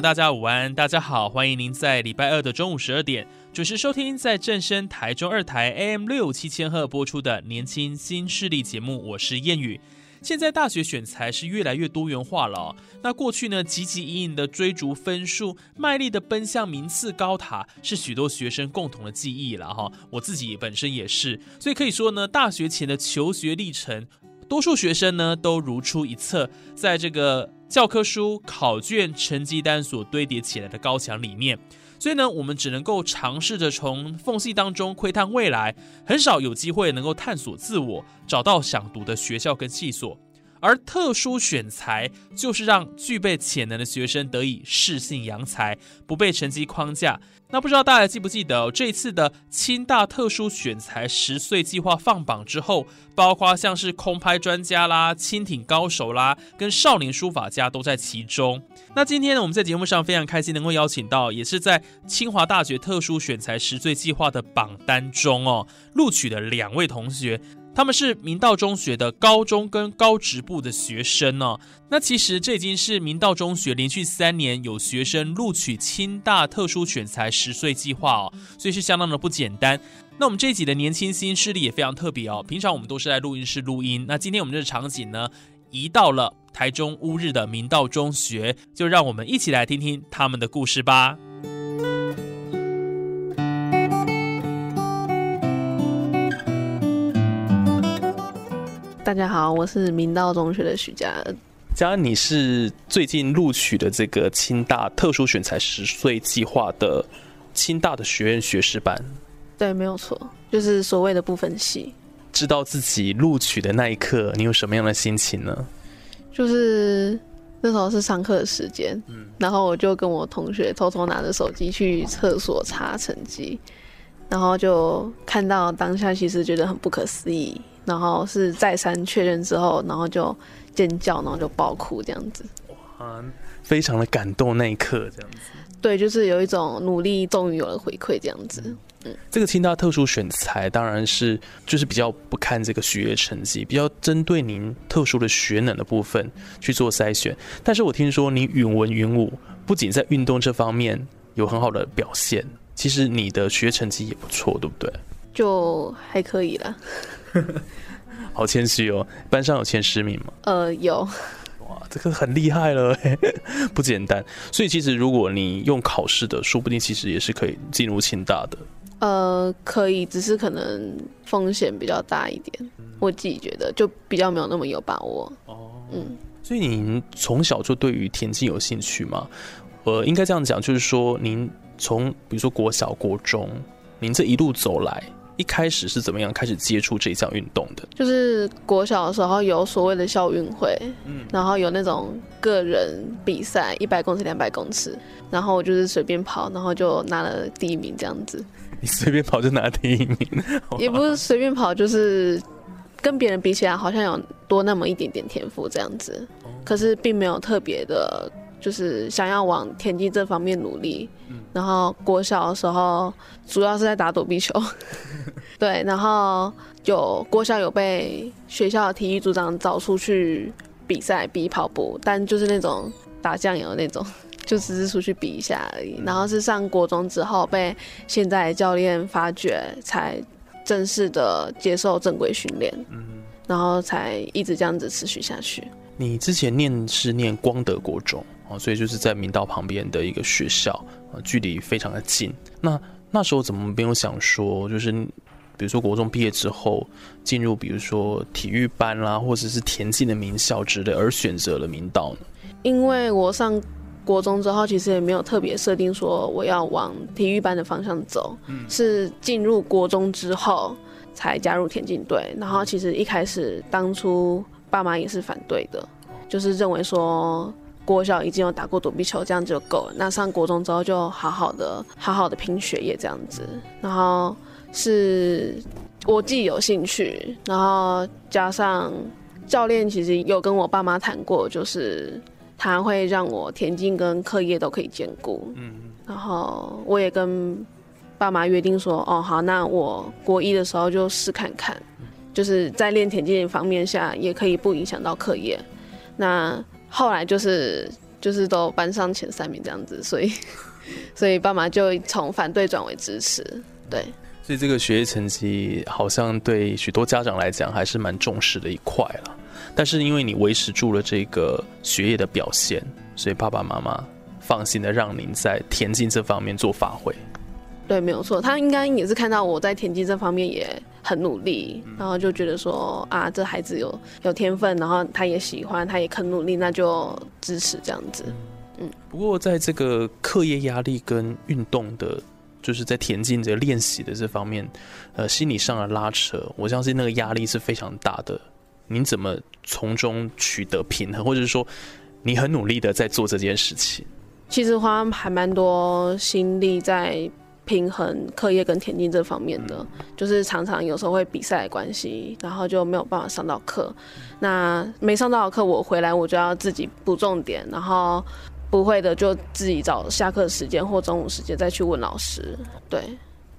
大家午安！大家好，欢迎您在礼拜二的中午十二点准时收听在正声台中二台 AM 六七千赫播出的《年轻新势力》节目。我是谚语。现在大学选材是越来越多元化了。那过去呢，汲汲营营的追逐分数，卖力的奔向名次高塔，是许多学生共同的记忆了哈。我自己本身也是，所以可以说呢，大学前的求学历程，多数学生呢都如出一辙，在这个。教科书、考卷、成绩单所堆叠起来的高墙里面，所以呢，我们只能够尝试着从缝隙当中窥探未来，很少有机会能够探索自我，找到想读的学校跟系所。而特殊选材就是让具备潜能的学生得以适性扬才，不被成绩框架。那不知道大家记不记得，这一次的清大特殊选材十岁计划放榜之后，包括像是空拍专家啦、蜻蜓高手啦，跟少年书法家都在其中。那今天呢，我们在节目上非常开心能够邀请到，也是在清华大学特殊选材十岁计划的榜单中哦录取的两位同学。他们是明道中学的高中跟高职部的学生呢。那其实这已经是明道中学连续三年有学生录取清大特殊选材十岁计划哦，所以是相当的不简单。那我们这一集的年轻新势力也非常特别哦。平常我们都是在录音室录音，那今天我们这个场景呢，移到了台中乌日的明道中学，就让我们一起来听听他们的故事吧。大家好，我是明道中学的许佳恩。佳恩，你是最近录取的这个清大特殊选材十岁计划的清大的学院学士班。对，没有错，就是所谓的不分系。知道自己录取的那一刻，你有什么样的心情呢？就是那时候是上课的时间，嗯，然后我就跟我同学偷偷拿着手机去厕所查成绩，然后就看到当下，其实觉得很不可思议。然后是再三确认之后，然后就尖叫，然后就爆哭这样子。哇，非常的感动那一刻这样子。对，就是有一种努力终于有了回馈这样子。嗯，这个清大特殊选材当然是就是比较不看这个学业成绩，比较针对您特殊的学能的部分去做筛选。但是我听说你允文允武，不仅在运动这方面有很好的表现，其实你的学业成绩也不错，对不对？就还可以了。好谦虚哦，班上有前十名吗？呃，有。哇，这个很厉害了，不简单。所以其实如果你用考试的，说不定其实也是可以进入清大的。呃，可以，只是可能风险比较大一点。我自己觉得就比较没有那么有把握。哦，嗯。所以您从小就对于田径有兴趣吗？呃，应该这样讲，就是说您从比如说国小、国中，您这一路走来。一开始是怎么样开始接触这项运动的？就是国小的时候有所谓的校运会，嗯，然后有那种个人比赛，一百公尺、两百公尺，然后我就是随便跑，然后就拿了第一名这样子。你随便跑就拿第一名？也不是随便跑，就是跟别人比起来，好像有多那么一点点天赋这样子，可是并没有特别的。就是想要往田径这方面努力，然后国小的时候主要是在打躲避球，对，然后有国小有被学校的体育组长找出去比赛比跑步，但就是那种打酱油那种，就只是出去比一下而已。然后是上国中之后被现在教练发掘，才正式的接受正规训练，然后才一直这样子持续下去。你之前念是念光德国中。啊，所以就是在明道旁边的一个学校，啊，距离非常的近。那那时候怎么没有想说，就是比如说国中毕业之后进入，比如说体育班啦，或者是田径的名校之类，而选择了明道呢？因为我上国中之后，其实也没有特别设定说我要往体育班的方向走，是进入国中之后才加入田径队。然后其实一开始当初爸妈也是反对的，就是认为说国小已经有打过躲避球，这样就够了。那上国中之后就好好的好好的拼学业这样子。然后是我自己有兴趣，然后加上教练其实有跟我爸妈谈过，就是他会让我田径跟课业都可以兼顾。嗯，然后我也跟爸妈约定说，哦好，那我国一的时候就试看看，就是在练田径方面下也可以不影响到课业。那后来就是就是都班上前三名这样子，所以 所以爸妈就从反对转为支持，对。所以这个学业成绩好像对许多家长来讲还是蛮重视的一块了。但是因为你维持住了这个学业的表现，所以爸爸妈妈放心的让您在田径这方面做发挥。对，没有错，他应该也是看到我在田径这方面也很努力，然后就觉得说啊，这孩子有有天分，然后他也喜欢，他也肯努力，那就支持这样子。嗯，不过在这个课业压力跟运动的。就是在田径这练习的这方面，呃，心理上的拉扯，我相信那个压力是非常大的。您怎么从中取得平衡，或者是说，你很努力的在做这件事情？其实花还蛮多心力在平衡课业跟田径这方面的，就是常常有时候会比赛的关系，然后就没有办法上到课。那没上到课，我回来我就要自己补重点，然后。不会的，就自己找下课时间或中午时间再去问老师。对，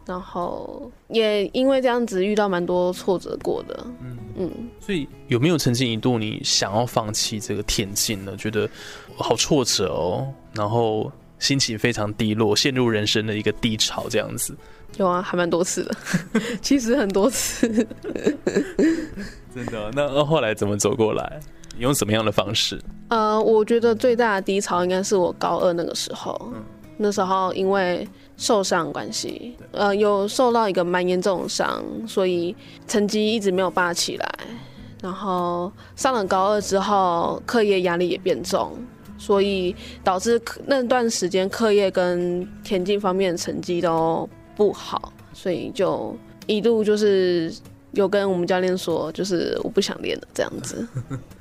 然后也因为这样子遇到蛮多挫折过的。嗯嗯，所以有没有曾经一度你想要放弃这个田径呢？觉得好挫折哦，然后心情非常低落，陷入人生的一个低潮这样子。有啊，还蛮多次的，其实很多次。真的？那后来怎么走过来？用什么样的方式？呃，我觉得最大的低潮应该是我高二那个时候。嗯，那时候因为受伤关系，呃，有受到一个蛮严重的伤，所以成绩一直没有拔起来。然后上了高二之后，课业压力也变重，所以导致那段时间课业跟田径方面的成绩都不好，所以就一度就是。有跟我们教练说，就是我不想练了这样子，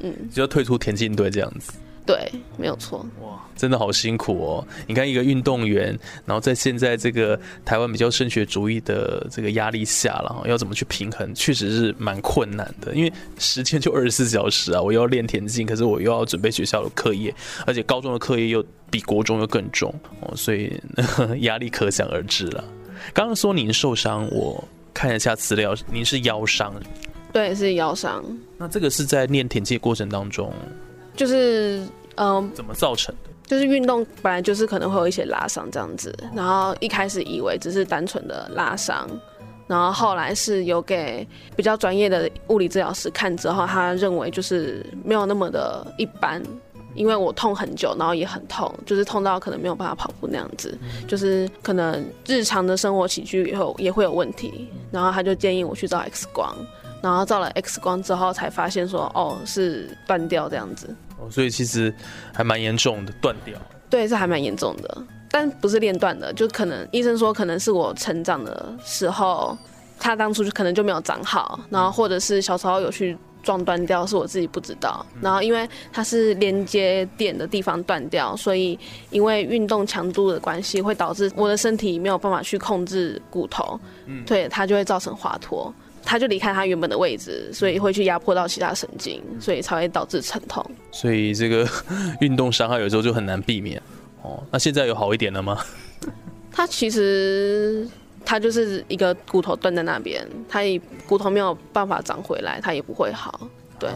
嗯，就退出田径队这样子。对，没有错。哇，真的好辛苦哦！你看一个运动员，然后在现在这个台湾比较升学主义的这个压力下，然后要怎么去平衡，确实是蛮困难的。因为时间就二十四小时啊，我又要练田径，可是我又要准备学校的课业，而且高中的课业又比国中又更重哦，所以 压力可想而知了。刚刚说您受伤，我。看一下资料，您是腰伤，对，是腰伤。那这个是在练田径过程当中，就是嗯，怎么造成的？就是运动本来就是可能会有一些拉伤这样子，然后一开始以为只是单纯的拉伤，然后后来是有给比较专业的物理治疗师看之后，他认为就是没有那么的一般。因为我痛很久，然后也很痛，就是痛到可能没有办法跑步那样子，就是可能日常的生活起居以后也会有问题，然后他就建议我去照 X 光，然后照了 X 光之后才发现说，哦，是断掉这样子。哦，所以其实还蛮严重的，断掉。对，这还蛮严重的，但不是练断的，就可能医生说可能是我成长的时候，他当初就可能就没有长好，然后或者是小时候有去。撞断掉是我自己不知道，然后因为它是连接点的地方断掉，所以因为运动强度的关系，会导致我的身体没有办法去控制骨头，对它就会造成滑脱，它就离开他原本的位置，所以会去压迫到其他神经，所以才会导致疼痛。所以这个 运动伤害有时候就很难避免哦。那现在有好一点了吗？他其实。他就是一个骨头断在那边，他也骨头没有办法长回来，他也不会好。对，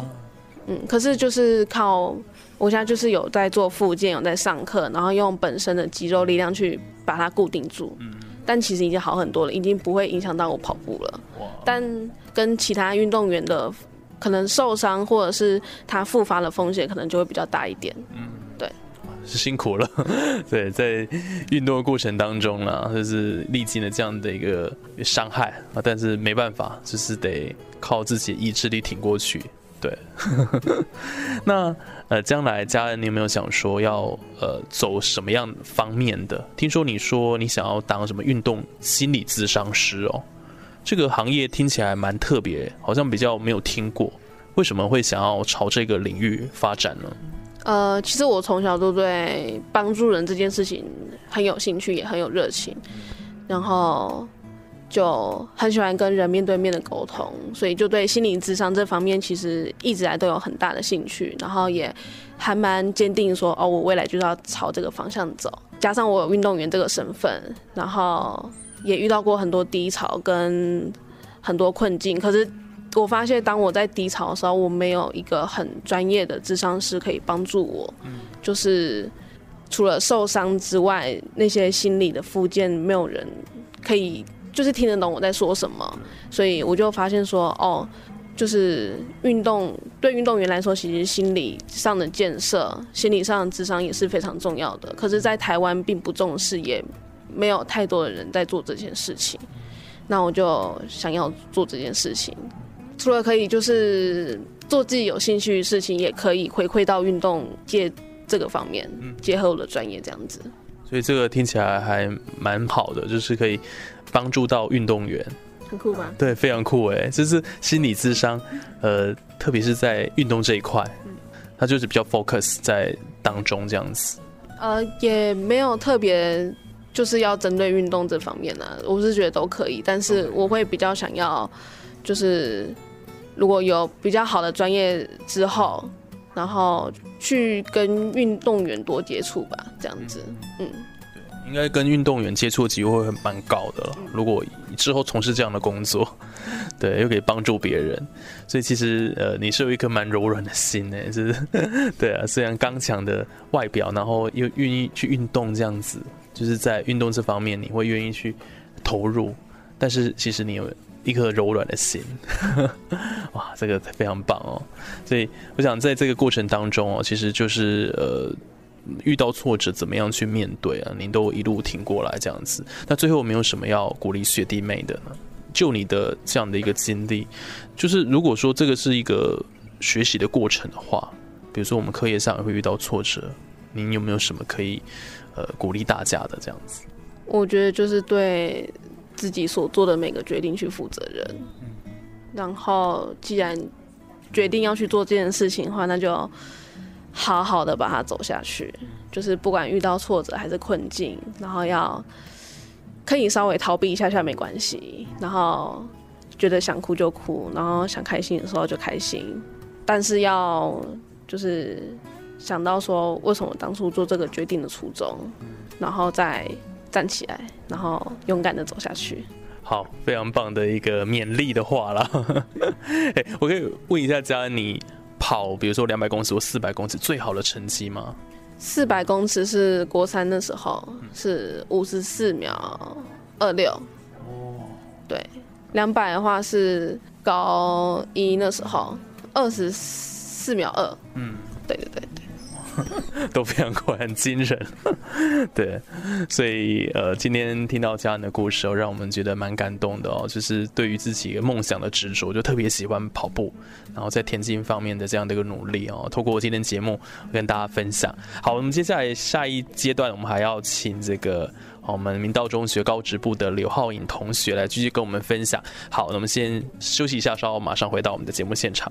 嗯，可是就是靠我现在就是有在做复健，有在上课，然后用本身的肌肉力量去把它固定住。嗯，但其实已经好很多了，已经不会影响到我跑步了。但跟其他运动员的可能受伤或者是他复发的风险可能就会比较大一点。嗯。是辛苦了，对，在运动的过程当中呢，就是历经了这样的一个伤害啊，但是没办法，就是得靠自己意志力挺过去。对，那呃，将来家人，你有没有想说要呃走什么样方面的？听说你说你想要当什么运动心理咨商师哦，这个行业听起来蛮特别，好像比较没有听过。为什么会想要朝这个领域发展呢？呃，其实我从小都对帮助人这件事情很有兴趣，也很有热情，然后就很喜欢跟人面对面的沟通，所以就对心理智商这方面其实一直来都有很大的兴趣，然后也还蛮坚定说，哦，我未来就是要朝这个方向走。加上我有运动员这个身份，然后也遇到过很多低潮跟很多困境，可是。我发现，当我在低潮的时候，我没有一个很专业的智商师可以帮助我。就是除了受伤之外，那些心理的附件，没有人可以就是听得懂我在说什么。所以我就发现说，哦，就是运动对运动员来说，其实心理上的建设、心理上的智商也是非常重要的。可是，在台湾并不重视，也没有太多的人在做这件事情。那我就想要做这件事情。除了可以就是做自己有兴趣的事情，也可以回馈到运动界这个方面，结合我的专业这样子。所以这个听起来还蛮好的，就是可以帮助到运动员，很酷吧？对，非常酷哎！就是心理智商，呃，特别是在运动这一块，它就是比较 focus 在当中这样子。呃，也没有特别就是要针对运动这方面呢，我是觉得都可以，但是我会比较想要就是。如果有比较好的专业之后，然后去跟运动员多接触吧，这样子，嗯，应该跟运动员接触的机会会蛮高的了。如果之后从事这样的工作，对，又可以帮助别人，所以其实呃，你是有一颗蛮柔软的心呢，是，对啊，虽然刚强的外表，然后又愿意去运动这样子，就是在运动这方面你会愿意去投入，但是其实你有。一颗柔软的心，哇，这个非常棒哦！所以我想在这个过程当中哦，其实就是呃，遇到挫折怎么样去面对啊？您都一路挺过来这样子。那最后有没有什么要鼓励学弟妹的呢？就你的这样的一个经历，就是如果说这个是一个学习的过程的话，比如说我们课业上也会遇到挫折，您有没有什么可以呃鼓励大家的这样子？我觉得就是对。自己所做的每个决定去负责任，然后既然决定要去做这件事情的话，那就好好的把它走下去。就是不管遇到挫折还是困境，然后要可以稍微逃避一下下没关系。然后觉得想哭就哭，然后想开心的时候就开心。但是要就是想到说为什么当初做这个决定的初衷，然后再。站起来，然后勇敢的走下去。好，非常棒的一个勉励的话啦。哎，我可以问一下佳恩，你跑，比如说两百公尺或四百公尺，最好的成绩吗？四百公尺是国三的时候，是五十四秒二六。哦。对，两百的话是高一那时候，二十四秒二。嗯，对对对对。都非常快，很惊人。对，所以呃，今天听到家人的故事哦，让我们觉得蛮感动的哦。就是对于自己梦想的执着，就特别喜欢跑步，然后在田径方面的这样的一个努力哦。透过今天节目跟大家分享。好，我们接下来下一阶段，我们还要请这个我们明道中学高职部的刘浩颖同学来继续跟我们分享。好，那我们先休息一下，稍后马上回到我们的节目现场。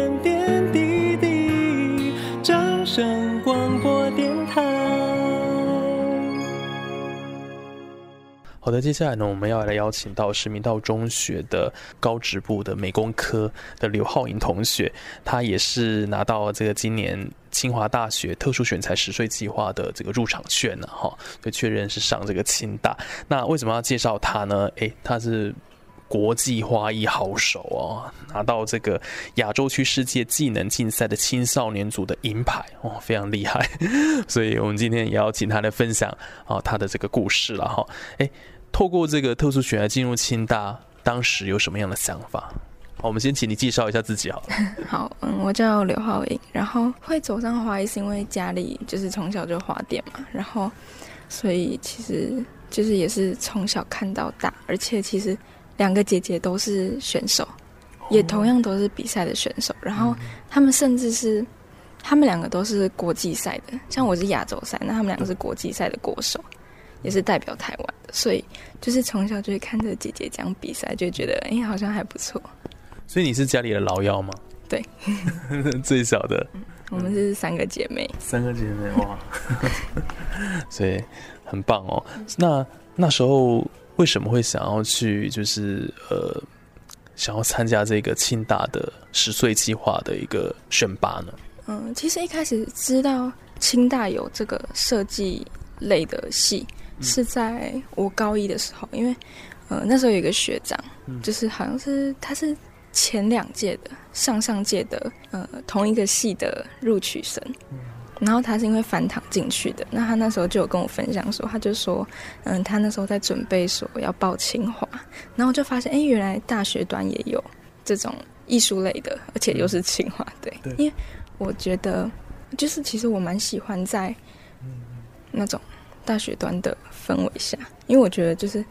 好的，接下来呢，我们要来邀请到是明道中学的高职部的美工科的刘浩颖同学，他也是拿到这个今年清华大学特殊选才十岁计划的这个入场券呢，哈，就确认是上这个清大。那为什么要介绍他呢？诶，他是。国际花艺好手哦，拿到这个亚洲区世界技能竞赛的青少年组的银牌哦，非常厉害。所以我们今天也要请他来分享啊他的这个故事了哈。哎，透过这个特殊选来进入清大，当时有什么样的想法？好我们先请你介绍一下自己好了。好，嗯，我叫刘浩颖，然后会走上花艺是因为家里就是从小就花店嘛，然后所以其实就是也是从小看到大，而且其实。两个姐姐都是选手，也同样都是比赛的选手。然后他们甚至是，他们两个都是国际赛的。像我是亚洲赛，那他们两个是国际赛的国手，也是代表台湾的。所以就是从小就会看着姐姐这样比赛，就觉得哎，好像还不错。所以你是家里的老幺吗？对，最小的。我们是三个姐妹。三个姐妹哇，所以很棒哦。那那时候。为什么会想要去？就是呃，想要参加这个清大的十岁计划的一个选拔呢？嗯，其实一开始知道清大有这个设计类的系，是在我高一的时候，因为呃那时候有一个学长，就是好像是他是前两届的、上上届的呃同一个系的录取生。然后他是因为反躺进去的，那他那时候就有跟我分享说，他就说，嗯，他那时候在准备说要报清华，然后就发现，哎，原来大学端也有这种艺术类的，而且又是清华，对，因为我觉得，就是其实我蛮喜欢在那种大学端的氛围下，因为我觉得就是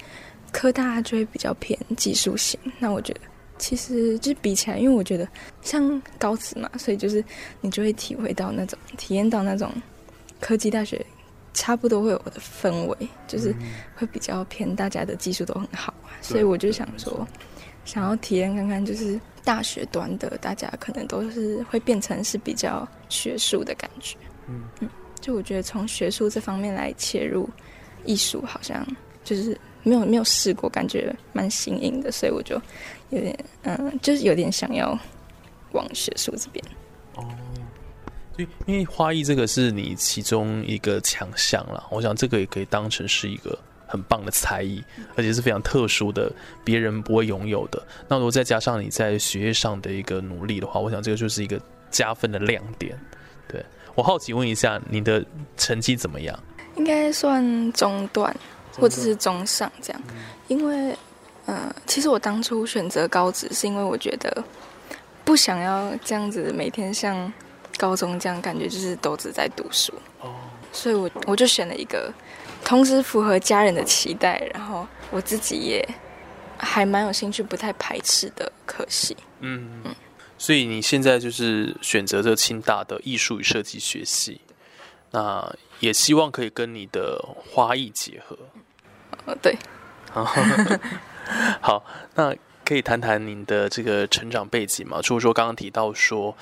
科大就会比较偏技术型，那我觉得。其实就比起来，因为我觉得像高职嘛，所以就是你就会体会到那种体验到那种科技大学差不多会有的氛围，就是会比较偏大家的技术都很好啊。所以我就想说，想要体验看看，就是大学端的大家可能都是会变成是比较学术的感觉。嗯嗯，就我觉得从学术这方面来切入艺术，好像就是没有没有试过，感觉蛮新颖的，所以我就。有点嗯，就是有点想要往学术这边哦。就因为花艺这个是你其中一个强项了，我想这个也可以当成是一个很棒的才艺，而且是非常特殊的，别人不会拥有的。那如果再加上你在学业上的一个努力的话，我想这个就是一个加分的亮点。对我好奇问一下，你的成绩怎么样？应该算中段或者是中上这样，因为。嗯，其实我当初选择高职是因为我觉得不想要这样子每天像高中这样，感觉就是都只在读书。哦，所以我我就选了一个同时符合家人的期待，然后我自己也还蛮有兴趣、不太排斥的科系。嗯嗯，所以你现在就是选择这清大的艺术与设计学系，那也希望可以跟你的花艺结合。呃，对。好，那可以谈谈您的这个成长背景吗？除了说刚刚提到说，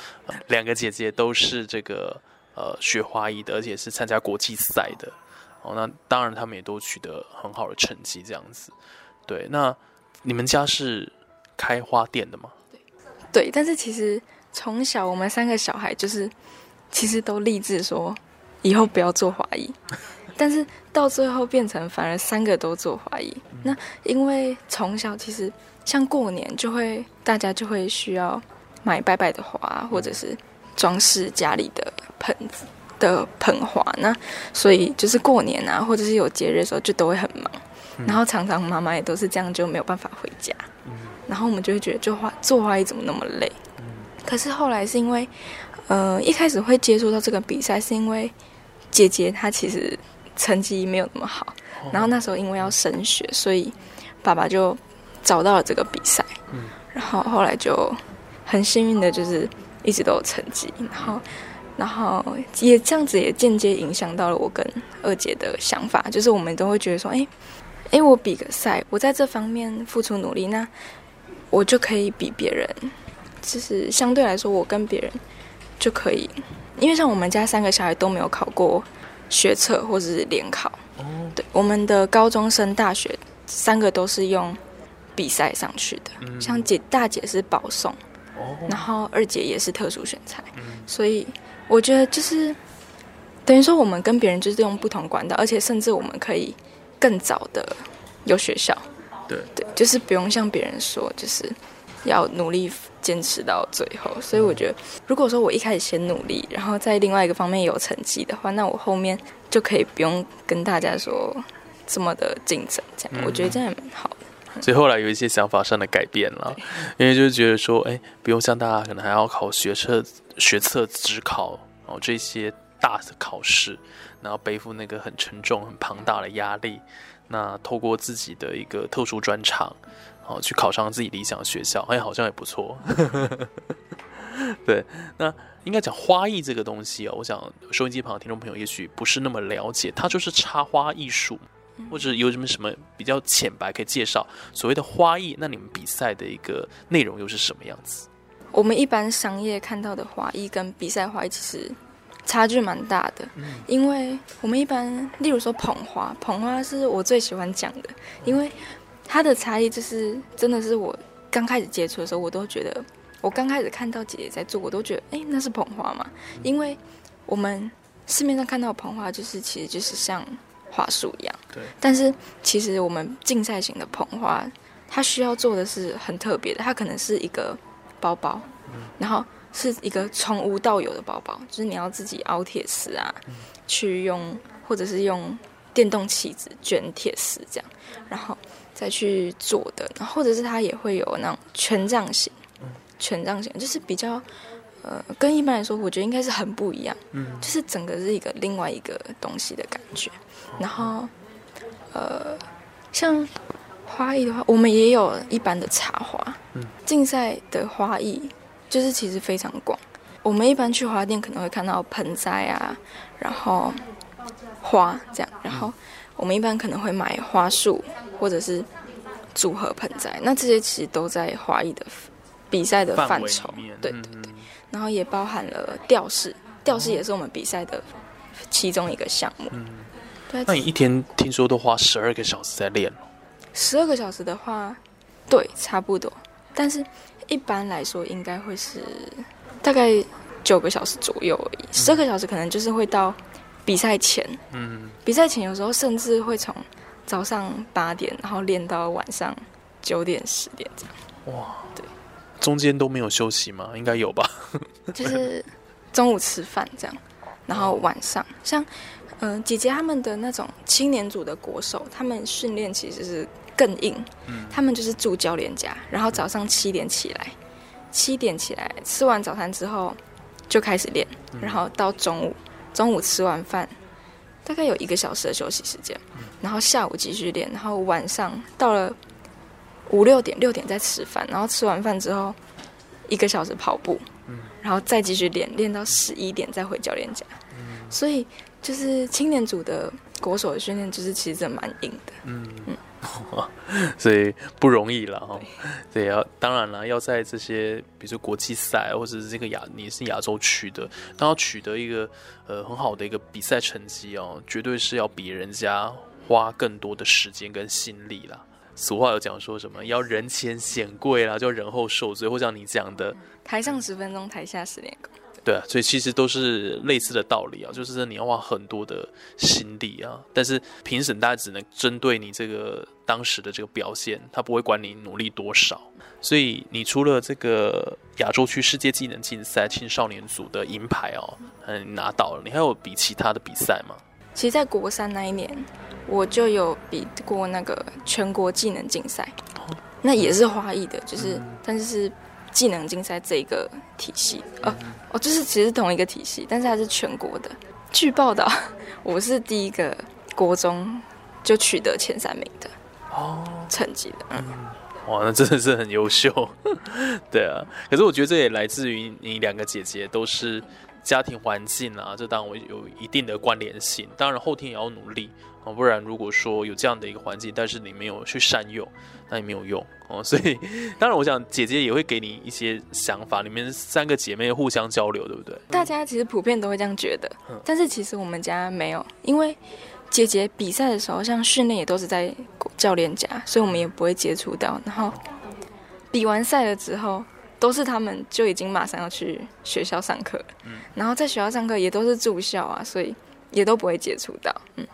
两个姐姐都是这个呃学花艺的，而且是参加国际赛的哦。那当然，他们也都取得很好的成绩，这样子。对，那你们家是开花店的吗？对，但是其实从小我们三个小孩就是其实都立志说以后不要做花艺。但是到最后变成反而三个都做花艺，那因为从小其实像过年就会大家就会需要买拜拜的花，或者是装饰家里的盆子的盆花，那所以就是过年啊，或者是有节日的时候就都会很忙，然后常常妈妈也都是这样就没有办法回家，然后我们就会觉得就花做花艺怎么那么累，可是后来是因为呃一开始会接触到这个比赛，是因为姐姐她其实。成绩没有那么好，然后那时候因为要升学，所以爸爸就找到了这个比赛，然后后来就很幸运的就是一直都有成绩，然后然后也这样子也间接影响到了我跟二姐的想法，就是我们都会觉得说，哎哎，我比个赛，我在这方面付出努力，那我就可以比别人，就是相对来说，我跟别人就可以，因为像我们家三个小孩都没有考过。学测或者是联考，对，我们的高中生大学三个都是用比赛上去的，嗯。像姐大姐是保送，哦，然后二姐也是特殊选材，嗯。所以我觉得就是等于说我们跟别人就是用不同管道，而且甚至我们可以更早的有学校，对。对，就是不用像别人说就是要努力坚持到最后。所以我觉得，如果说我一开始先努力，然后在另外一个方面有成绩的话，那我后面就可以不用跟大家说这么的竞争，这样、我觉得这样也蛮好的。所以后来有一些想法上的改变了，因为就是觉得说，哎，不用像大家可能还要考学测、学测、职考哦这些大的考试，然后背负那个很沉重、很庞大的压力。那透过自己的一个特殊专长，哦，去考上自己理想的学校，哎，好像也不错。对，那应该讲花艺这个东西哦，我想收音机旁的听众朋友也许不是那么了解，它就是插花艺术。或者有什么什么比较浅白可以介绍所谓的花艺？那你们比赛的一个内容又是什么样子？我们一般商业看到的花艺跟比赛花艺其实差距蛮大的，因为我们一般，例如说捧花，捧花是我最喜欢讲的，因为它的差异就是真的是我刚开始接触的时候，我都觉得，我刚开始看到姐姐在做，我都觉得，哎，那是捧花嘛？因为我们市面上看到的捧花，就是其实就是像花束一样，对。但是其实我们竞赛型的捧花，它需要做的是很特别的，它可能是一个包包，然后是一个从无到有的包包，就是你要自己凹铁丝啊，去用或者是用电动起子卷铁丝这样，然后再去做的，然后或者是它也会有那种权杖型，权杖型就是比较。呃，跟一般来说，我觉得应该是很不一样，嗯就是整个是一个另外一个东西的感觉。然后，呃，像花艺的话，我们也有一般的插花。嗯竞赛的花艺就是其实非常广。我们一般去花店可能会看到盆栽啊，然后花这样，然后我们一般可能会买花束或者是组合盆栽。那这些其实都在花艺的比赛的范畴，对嗯对对。然后也包含了吊饰，吊饰也是我们比赛的其中一个项目。对，那你一天听说都花十二个小时在练哦十二个小时的话，对，差不多。但是一般来说，应该会是大概九个小时左右而已。十二个小时可能就是会到比赛前，嗯，比赛前有时候甚至会从早上八点，然后练到晚上九点、十点这样。哇，对中间都没有休息吗？应该有吧？就是中午吃饭这样，然后晚上像嗯、呃姐姐他们的那种青年组的国手，他们训练其实是更硬，他们就是住教练家，然后早上七点起来，七点起来吃完早餐之后就开始练，然后到中午，中午吃完饭大概有一个小时的休息时间，然后下午继续练，然后晚上到了五六点六点再吃饭，然后吃完饭之后一个小时跑步，然后再继续练，练到十一点再回教练家。所以就是青年组的国手的训练，就是其实蛮硬的。所以不容易了哈。对，要当然了，要在这些比如说国际赛或者是这个亚你是亚洲区的，那要取得一个呃很好的一个比赛成绩哦，绝对是要比人家花更多的时间跟心力啦。俗话有讲说什么要人前显贵啦，就人后受罪，或像你讲的，台上十分钟，台下十年功。对啊，所以其实都是类似的道理啊，就是你要花很多的心力啊，但是评审大家只能针对你这个当时的这个表现，他不会管你努力多少。所以你除了这个亚洲区世界技能竞赛青少年组的银牌哦，嗯，拿到了，你还有比其他的比赛吗？其实，在国三那一年，我就有比过那个全国技能竞赛，那也是花艺的，就是、但是是技能竞赛这一个体系，呃，哦，就是其实同一个体系，但是它是全国的。据报道，我是第一个国中就取得前三名的哦，成绩的，嗯，哇，那真的是很优秀，对啊。可是我觉得这也来自于你两个姐姐都是家庭环境啊，这当然有一定的关联性。当然后天也要努力哦，不然如果说有这样的一个环境，但是你没有去善用，那也没有用哦。所以当然，我想姐姐也会给你一些想法，你们三个姐妹互相交流，对不对？大家其实普遍都会这样觉得，但是其实我们家没有，因为姐姐比赛的时候，像训练也都是在教练家，所以我们也不会接触到。然后比完赛了之后，都是他们就已经马上要去学校上课了。嗯然后在学校上课也都是住校啊，所以也都不会接触到。嗯，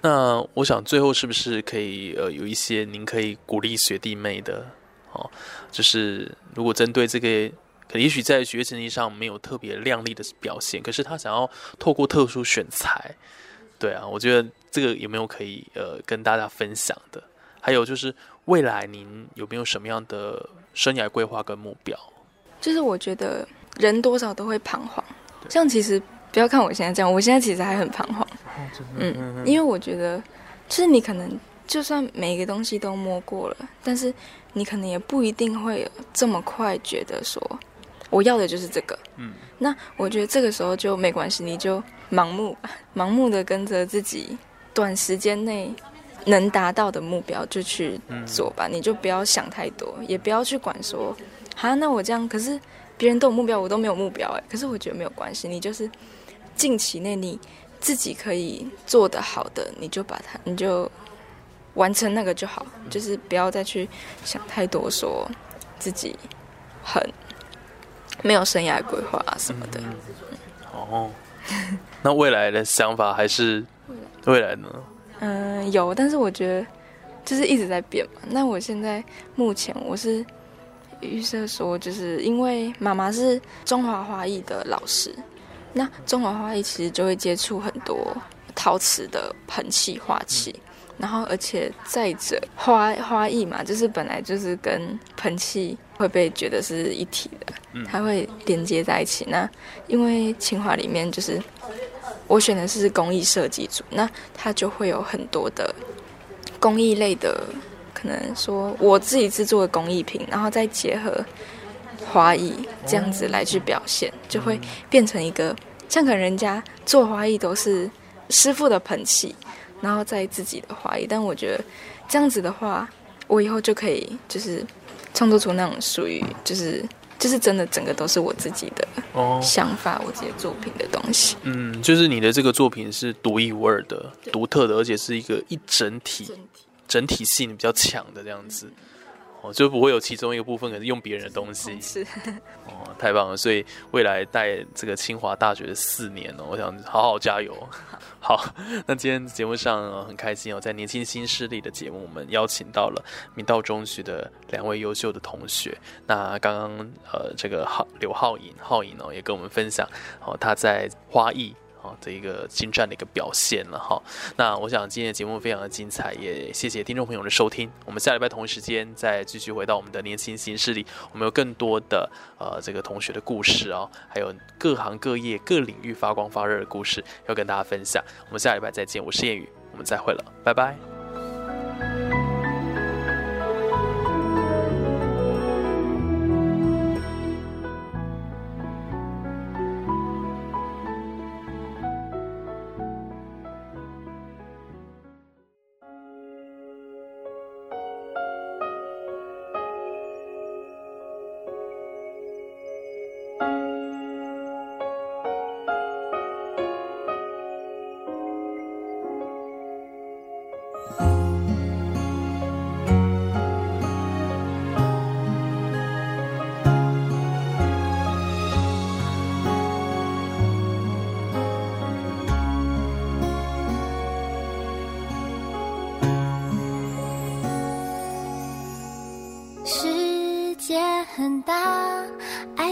那我想最后是不是可以呃有一些您可以鼓励学弟妹的哦，就是如果针对这个，可能也许在学习成绩上没有特别亮丽的表现，可是他想要透过特殊选材，对啊，我觉得这个有没有可以呃跟大家分享的？还有就是未来您有没有什么样的生涯规划跟目标？就是我觉得人多少都会彷徨，像其实不要看我现在这样，我现在其实还很彷徨。嗯，因为我觉得，就是你可能就算每个东西都摸过了，但是你可能也不一定会有这么快觉得说我要的就是这个。嗯，那我觉得这个时候就没关系，你就盲目，盲目的跟着自己短时间内能达到的目标就去做吧，你就不要想太多，也不要去管说，哈，那我这样，可是别人都有目标，我都没有目标，哎，可是我觉得没有关系，你就是近期内你自己可以做得好的，你就把它，你就完成那个就好，就是不要再去想太多，说自己很没有生涯规划啊什么的。哦，那未来的想法还是未来呢？嗯，有，但是我觉得就是一直在变嘛。那我现在目前我是预设说，就是因为妈妈是中华华裔的老师，那中华花艺其实就会接触很多陶瓷的盆器、花器，然后而且再者花花艺嘛，就是本来就是跟盆器会被觉得是一体的，它会连接在一起。那因为清华里面就是我选的是工艺设计组，那它就会有很多的工艺类的，可能说我自己制作的工艺品，然后再结合花艺这样子来去表现，就会变成一个像可能人家做花艺都是师傅的盆器，然后在自己的花艺，但我觉得这样子的话，我以后就可以就是创作出那种属于就是就是真的整个都是我自己的哦，想法，我自己的作品的东西。嗯，就是你的这个作品是独一无二的、独特的，而且是一个一整体、整体性比较强的这样子。哦，就不会有其中一个部分可能用别人的东西是，哦，太棒了！所以未来带这个清华大学的四年哦，我想好好加油。好，那今天节目上、呃很开心哦，在年轻新势力的节目，我们邀请到了明道中学的两位优秀的同学。那刚刚呃，这个浩刘浩颖浩颖哦，也跟我们分享哦，他在花艺。好，的一个精湛的一个表现了哈。那我想今天的节目非常的精彩，也谢谢听众朋友的收听。我们下礼拜同一时间再继续回到我们的年轻新势力，我们有更多的呃这个同学的故事哦，还有各行各业各领域发光发热的故事要跟大家分享。我们下礼拜再见，我是谚语，我们再会了，拜拜。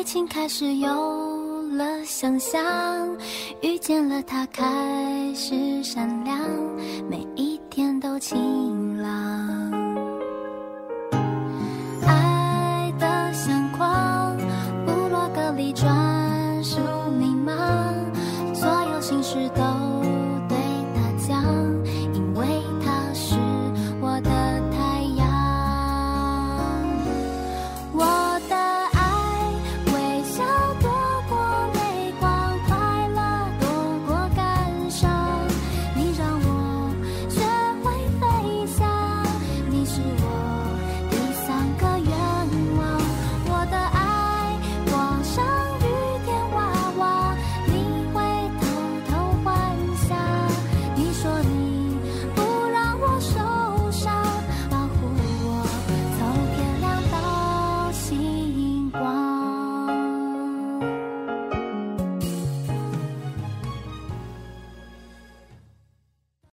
情开始有了想象，遇见了他开始闪亮，